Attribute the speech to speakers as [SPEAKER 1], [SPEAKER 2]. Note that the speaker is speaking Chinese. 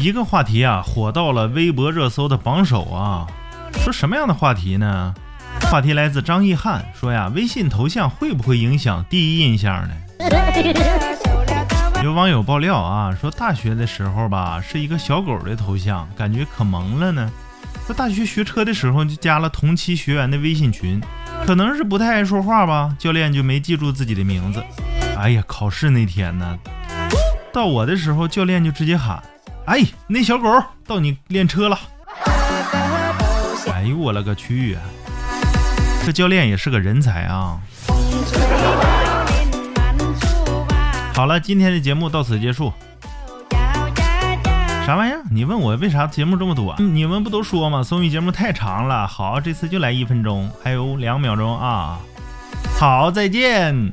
[SPEAKER 1] 一个话题啊，火到了微博热搜的榜首啊。说什么样的话题呢？话题来自张一汉，说呀，微信头像会不会影响第一印象呢？有网友爆料啊，说大学的时候吧，是一个小狗的头像，感觉可萌了呢。说大学学车的时候就加了同期学员的微信群，可能是不太爱说话吧，教练就没记住自己的名字。哎呀，考试那天呢，到我的时候，教练就直接喊：“哎，那小狗到你练车了。”哎呦我勒个去啊！这教练也是个人才啊！好了，今天的节目到此结束。啥玩意儿？你问我为啥节目这么短？你们不都说吗？综艺节目太长了。好，这次就来一分钟，还有两秒钟啊！好，再见。